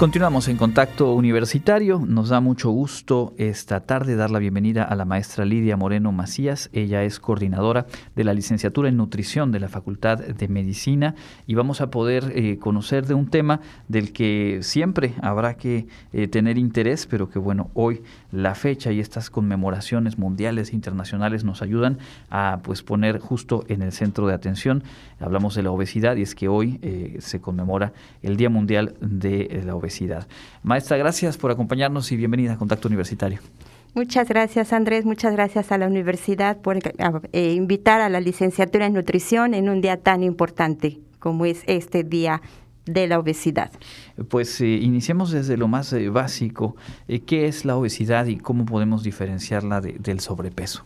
Continuamos en contacto universitario. Nos da mucho gusto esta tarde dar la bienvenida a la maestra Lidia Moreno Macías. Ella es coordinadora de la licenciatura en nutrición de la Facultad de Medicina y vamos a poder eh, conocer de un tema del que siempre habrá que eh, tener interés, pero que bueno, hoy la fecha y estas conmemoraciones mundiales e internacionales nos ayudan a pues poner justo en el centro de atención. Hablamos de la obesidad y es que hoy eh, se conmemora el Día Mundial de la Obesidad. Maestra, gracias por acompañarnos y bienvenida a Contacto Universitario. Muchas gracias Andrés, muchas gracias a la universidad por eh, invitar a la licenciatura en nutrición en un día tan importante como es este día de la obesidad. Pues eh, iniciemos desde lo más eh, básico. ¿Qué es la obesidad y cómo podemos diferenciarla del sobrepeso?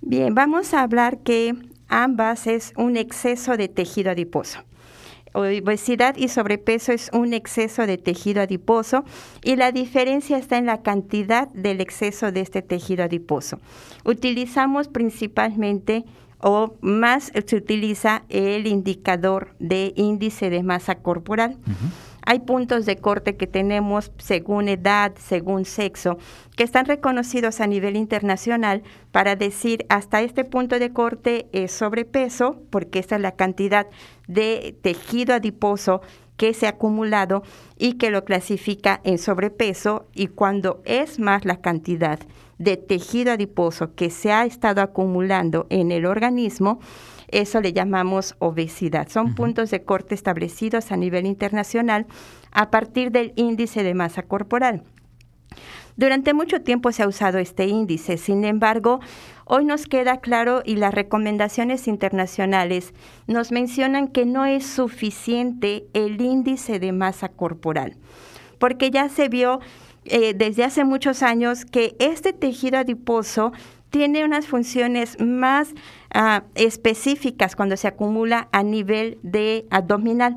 Bien, vamos a hablar que ambas es un exceso de tejido adiposo obesidad y sobrepeso es un exceso de tejido adiposo y la diferencia está en la cantidad del exceso de este tejido adiposo. Utilizamos principalmente o más se utiliza el indicador de índice de masa corporal. Hay puntos de corte que tenemos según edad, según sexo, que están reconocidos a nivel internacional para decir hasta este punto de corte es sobrepeso, porque esta es la cantidad de tejido adiposo que se ha acumulado y que lo clasifica en sobrepeso y cuando es más la cantidad de tejido adiposo que se ha estado acumulando en el organismo, eso le llamamos obesidad. Son puntos de corte establecidos a nivel internacional a partir del índice de masa corporal. Durante mucho tiempo se ha usado este índice, sin embargo, hoy nos queda claro y las recomendaciones internacionales nos mencionan que no es suficiente el índice de masa corporal, porque ya se vio eh, desde hace muchos años que este tejido adiposo tiene unas funciones más ah, específicas cuando se acumula a nivel de abdominal.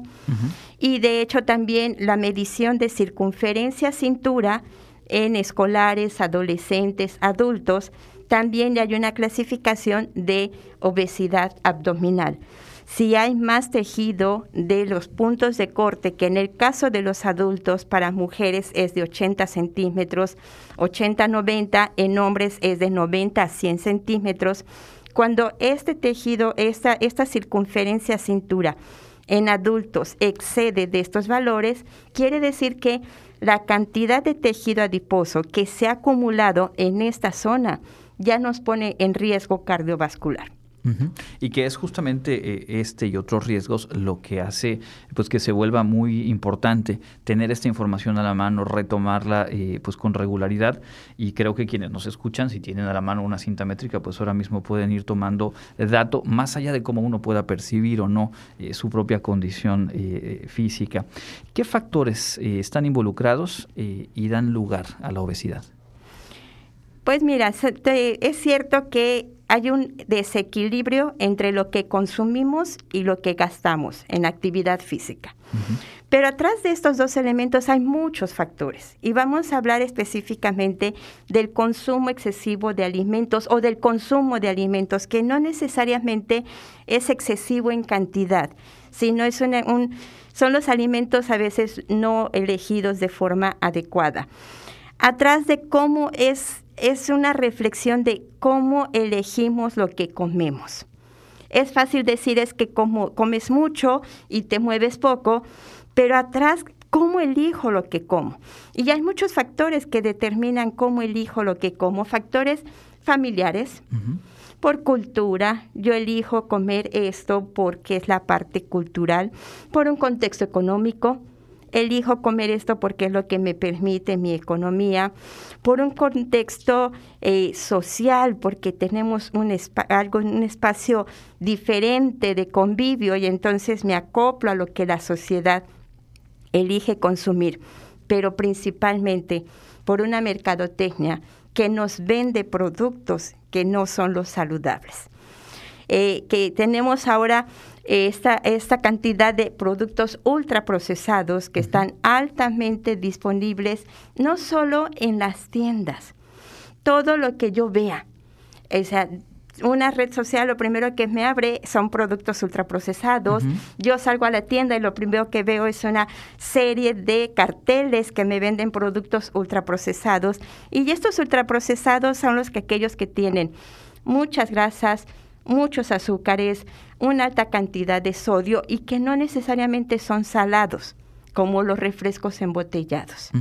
Y de hecho también la medición de circunferencia cintura en escolares, adolescentes, adultos, también hay una clasificación de obesidad abdominal si hay más tejido de los puntos de corte, que en el caso de los adultos para mujeres es de 80 centímetros, 80-90, en hombres es de 90 a 100 centímetros, cuando este tejido, esta, circunferencia cintura en adultos excede de estos valores, quiere decir que la cantidad de tejido adiposo que se ha acumulado en esta zona ya nos pone en riesgo cardiovascular. Y que es justamente eh, este y otros riesgos lo que hace pues que se vuelva muy importante tener esta información a la mano, retomarla eh, pues con regularidad y creo que quienes nos escuchan si tienen a la mano una cinta métrica pues ahora mismo pueden ir tomando dato más allá de cómo uno pueda percibir o no eh, su propia condición física. ¿Qué factores están involucrados y dan lugar a la obesidad? Pues mira, es cierto que hay un desequilibrio entre lo que consumimos y lo que gastamos en actividad física. Pero atrás de estos dos elementos hay muchos factores y vamos a hablar específicamente del consumo excesivo de alimentos o del consumo de alimentos que no necesariamente es excesivo en cantidad, sino es un, son los alimentos a veces no elegidos de forma adecuada. Atrás de cómo es es una reflexión de cómo elegimos lo que comemos. Es fácil decir es que como comes mucho y te mueves poco, pero atrás cómo elijo lo que como. Y hay muchos factores que determinan cómo elijo lo que como, factores familiares. Por cultura, yo elijo comer esto porque es la parte cultural, por un contexto económico, elijo comer esto porque es lo que me permite mi economía, por un contexto eh, social, porque tenemos un, un espacio diferente de convivio y entonces me acoplo a lo que la sociedad elige consumir, pero principalmente por una mercadotecnia que nos vende productos que no son los saludables. Eh, que tenemos ahora esta, esta cantidad de productos ultraprocesados que están altamente disponibles, no solo en las tiendas, todo lo que yo vea. O sea, una red social, lo primero que me abre son productos ultraprocesados. Yo salgo a la tienda y lo primero que veo es una serie de carteles que me venden productos ultraprocesados. Y estos ultraprocesados son los que aquellos que tienen muchas grasas, muchos azúcares, una alta cantidad de sodio y que no necesariamente son salados, como los refrescos embotellados.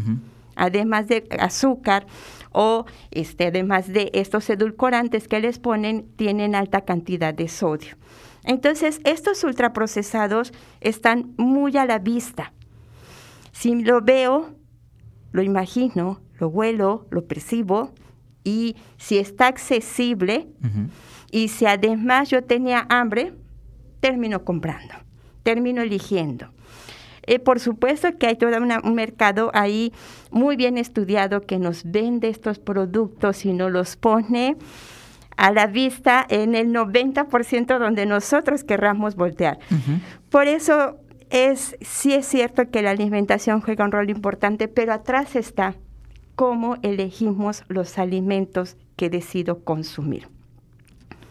Además de azúcar o este, además de estos edulcorantes que les ponen, tienen alta cantidad de sodio. Entonces, estos ultraprocesados están muy a la vista. Si lo veo, lo imagino, lo huelo, lo percibo, y si está accesible, y si además yo tenía hambre, termino comprando, termino eligiendo. Eh, por supuesto que hay todo un mercado ahí muy bien estudiado que nos vende estos productos y nos los pone a la vista en el 90% donde nosotros querramos voltear. Por eso es, sí es cierto que la alimentación juega un rol importante, pero atrás está cómo elegimos los alimentos que decido consumir.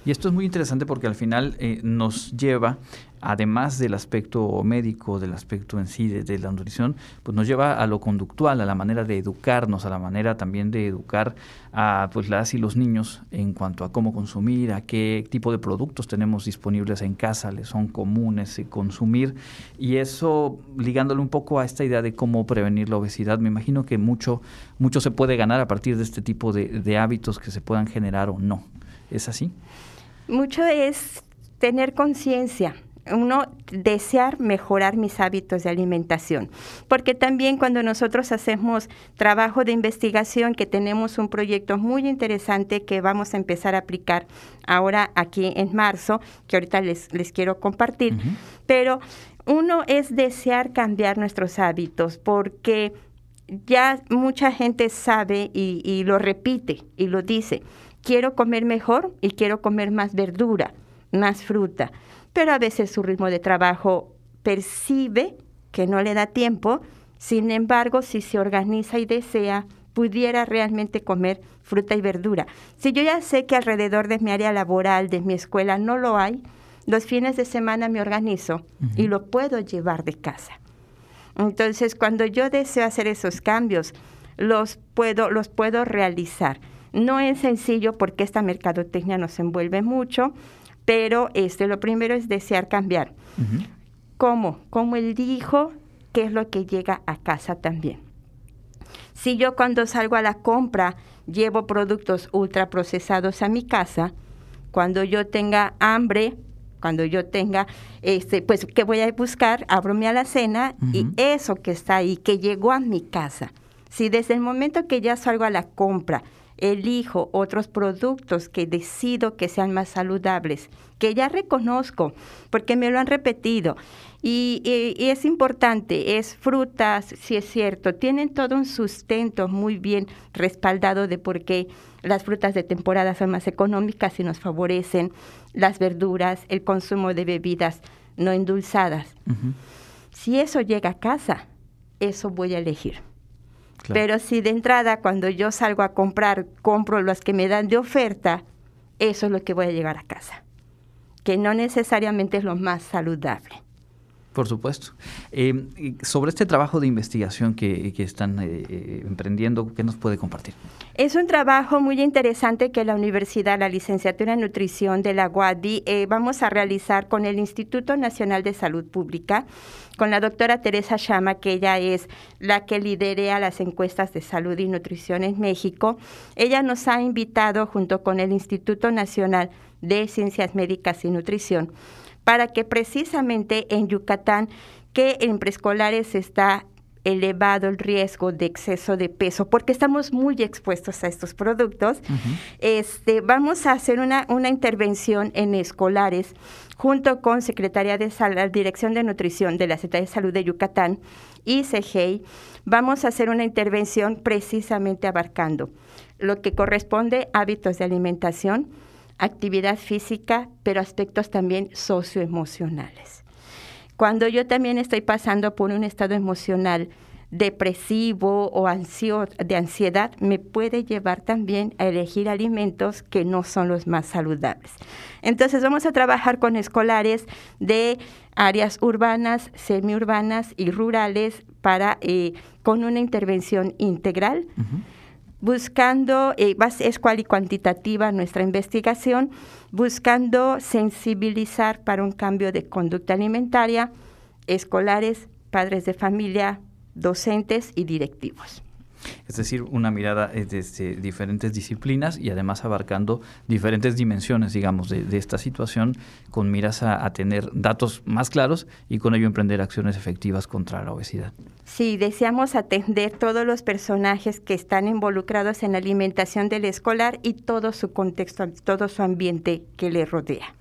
Y esto es muy interesante porque al final eh, nos lleva, además del aspecto médico, del aspecto en sí de, la nutrición, pues nos lleva a lo conductual, a la manera de educarnos, a la manera también de educar a pues las y los niños en cuanto a cómo consumir, a qué tipo de productos tenemos disponibles en casa, les son comunes consumir. Y eso ligándole un poco a esta idea de cómo prevenir la obesidad, me imagino que mucho, mucho se puede ganar a partir de este tipo de hábitos que se puedan generar o no. ¿Es así? Mucho es tener conciencia, uno desear mejorar mis hábitos de alimentación, porque también cuando nosotros hacemos trabajo de investigación, que tenemos un proyecto muy interesante que vamos a empezar a aplicar ahora aquí en marzo, que ahorita les, les quiero compartir, pero uno es desear cambiar nuestros hábitos, porque ya mucha gente sabe y lo repite y lo dice quiero comer mejor y quiero comer más verdura, más fruta, pero a veces su ritmo de trabajo percibe que no le da tiempo, sin embargo, si se organiza y desea, pudiera realmente comer fruta y verdura. Si yo ya sé que alrededor de mi área laboral, de mi escuela, no lo hay, los fines de semana me organizo y lo puedo llevar de casa. Entonces, cuando yo deseo hacer esos cambios, los puedo, los puedo realizar. No es sencillo porque esta mercadotecnia nos envuelve mucho, pero este, lo primero es desear cambiar. ¿Cómo? Como él dijo, qué es lo que llega a casa también. Si yo cuando salgo a la compra llevo productos ultraprocesados a mi casa, cuando yo tenga hambre, cuando yo tenga, este, pues, ¿qué voy a buscar? Abro mi alacena y eso que está ahí, que llegó a mi casa. Si desde el momento que ya salgo a la compra elijo otros productos que decido que sean más saludables, que ya reconozco, porque me lo han repetido. Y, es importante, es frutas, si es cierto, tienen todo un sustento muy bien respaldado de por qué las frutas de temporada son más económicas y nos favorecen las verduras, el consumo de bebidas no endulzadas. Si eso llega a casa, eso voy a elegir. Pero si de entrada cuando yo salgo a comprar, compro las que me dan de oferta, eso es lo que voy a llegar a casa, que no necesariamente es lo más saludable. Por supuesto. Eh, sobre este trabajo de investigación que, están eh, eh, emprendiendo, ¿qué nos puede compartir? Es un trabajo muy interesante que la universidad, la licenciatura en nutrición de la UADI, vamos a realizar con el Instituto Nacional de Salud Pública, con la doctora Teresa Chama, que ella es la que liderea las encuestas de salud y nutrición en México. Ella nos ha invitado, junto con el Instituto Nacional de Ciencias Médicas y Nutrición, para que precisamente en Yucatán, que en preescolares está elevado el riesgo de exceso de peso, porque estamos muy expuestos a estos productos, este, vamos a hacer una, una intervención en escolares junto con Secretaría de Salud, Dirección de Nutrición de la Secretaría de Salud de Yucatán y CGI, vamos a hacer una intervención precisamente abarcando lo que corresponde a hábitos de alimentación, actividad física, pero aspectos también socioemocionales. Cuando yo también estoy pasando por un estado emocional depresivo o de ansiedad me puede llevar también a elegir alimentos que no son los más saludables. Entonces vamos a trabajar con escolares de áreas urbanas, semiurbanas y rurales para eh, con una intervención integral. Buscando, eh, es cual y cuantitativa nuestra investigación, buscando sensibilizar para un cambio de conducta alimentaria escolares, padres de familia, docentes y directivos. Es decir, una mirada eh, desde diferentes disciplinas y además abarcando diferentes dimensiones, digamos, de, esta situación, con miras a, tener datos más claros y con ello emprender acciones efectivas contra la obesidad. Sí, deseamos atender todos los personajes que están involucrados en la alimentación del escolar y todo su contexto, todo su ambiente que le rodea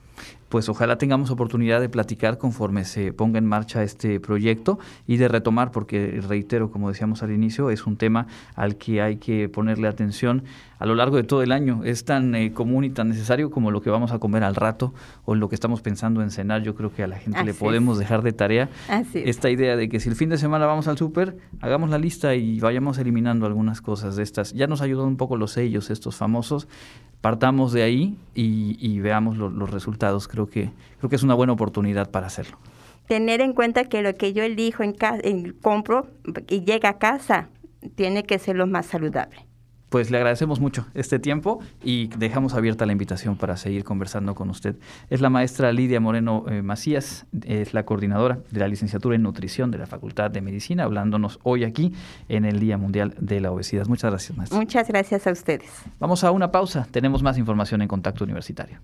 pues ojalá tengamos oportunidad de platicar conforme se ponga en marcha este proyecto y de retomar, porque reitero, como decíamos al inicio, es un tema al que hay que ponerle atención a lo largo de todo el año. Es tan eh, común y tan necesario como lo que vamos a comer al rato o lo que estamos pensando en cenar. Yo creo que a la gente le podemos dejar de tarea esta idea de que si el fin de semana vamos al súper, hagamos la lista y vayamos eliminando algunas cosas de estas. Ya nos ayudan un poco los sellos, estos famosos. Partamos de ahí y, veamos los resultados. Creo que, creo que es una buena oportunidad para hacerlo. Tener en cuenta que lo que yo elijo en, en compro y llega a casa tiene que ser lo más saludable pues le agradecemos mucho este tiempo y dejamos abierta la invitación para seguir conversando con usted. Es la maestra Lidia Moreno eh, Macías, es la coordinadora de la licenciatura en nutrición de la Facultad de Medicina, hablándonos hoy aquí en el Día Mundial de la Obesidad. Muchas gracias, maestra. Muchas gracias a ustedes. Vamos a una pausa, tenemos más información en Contacto Universitario.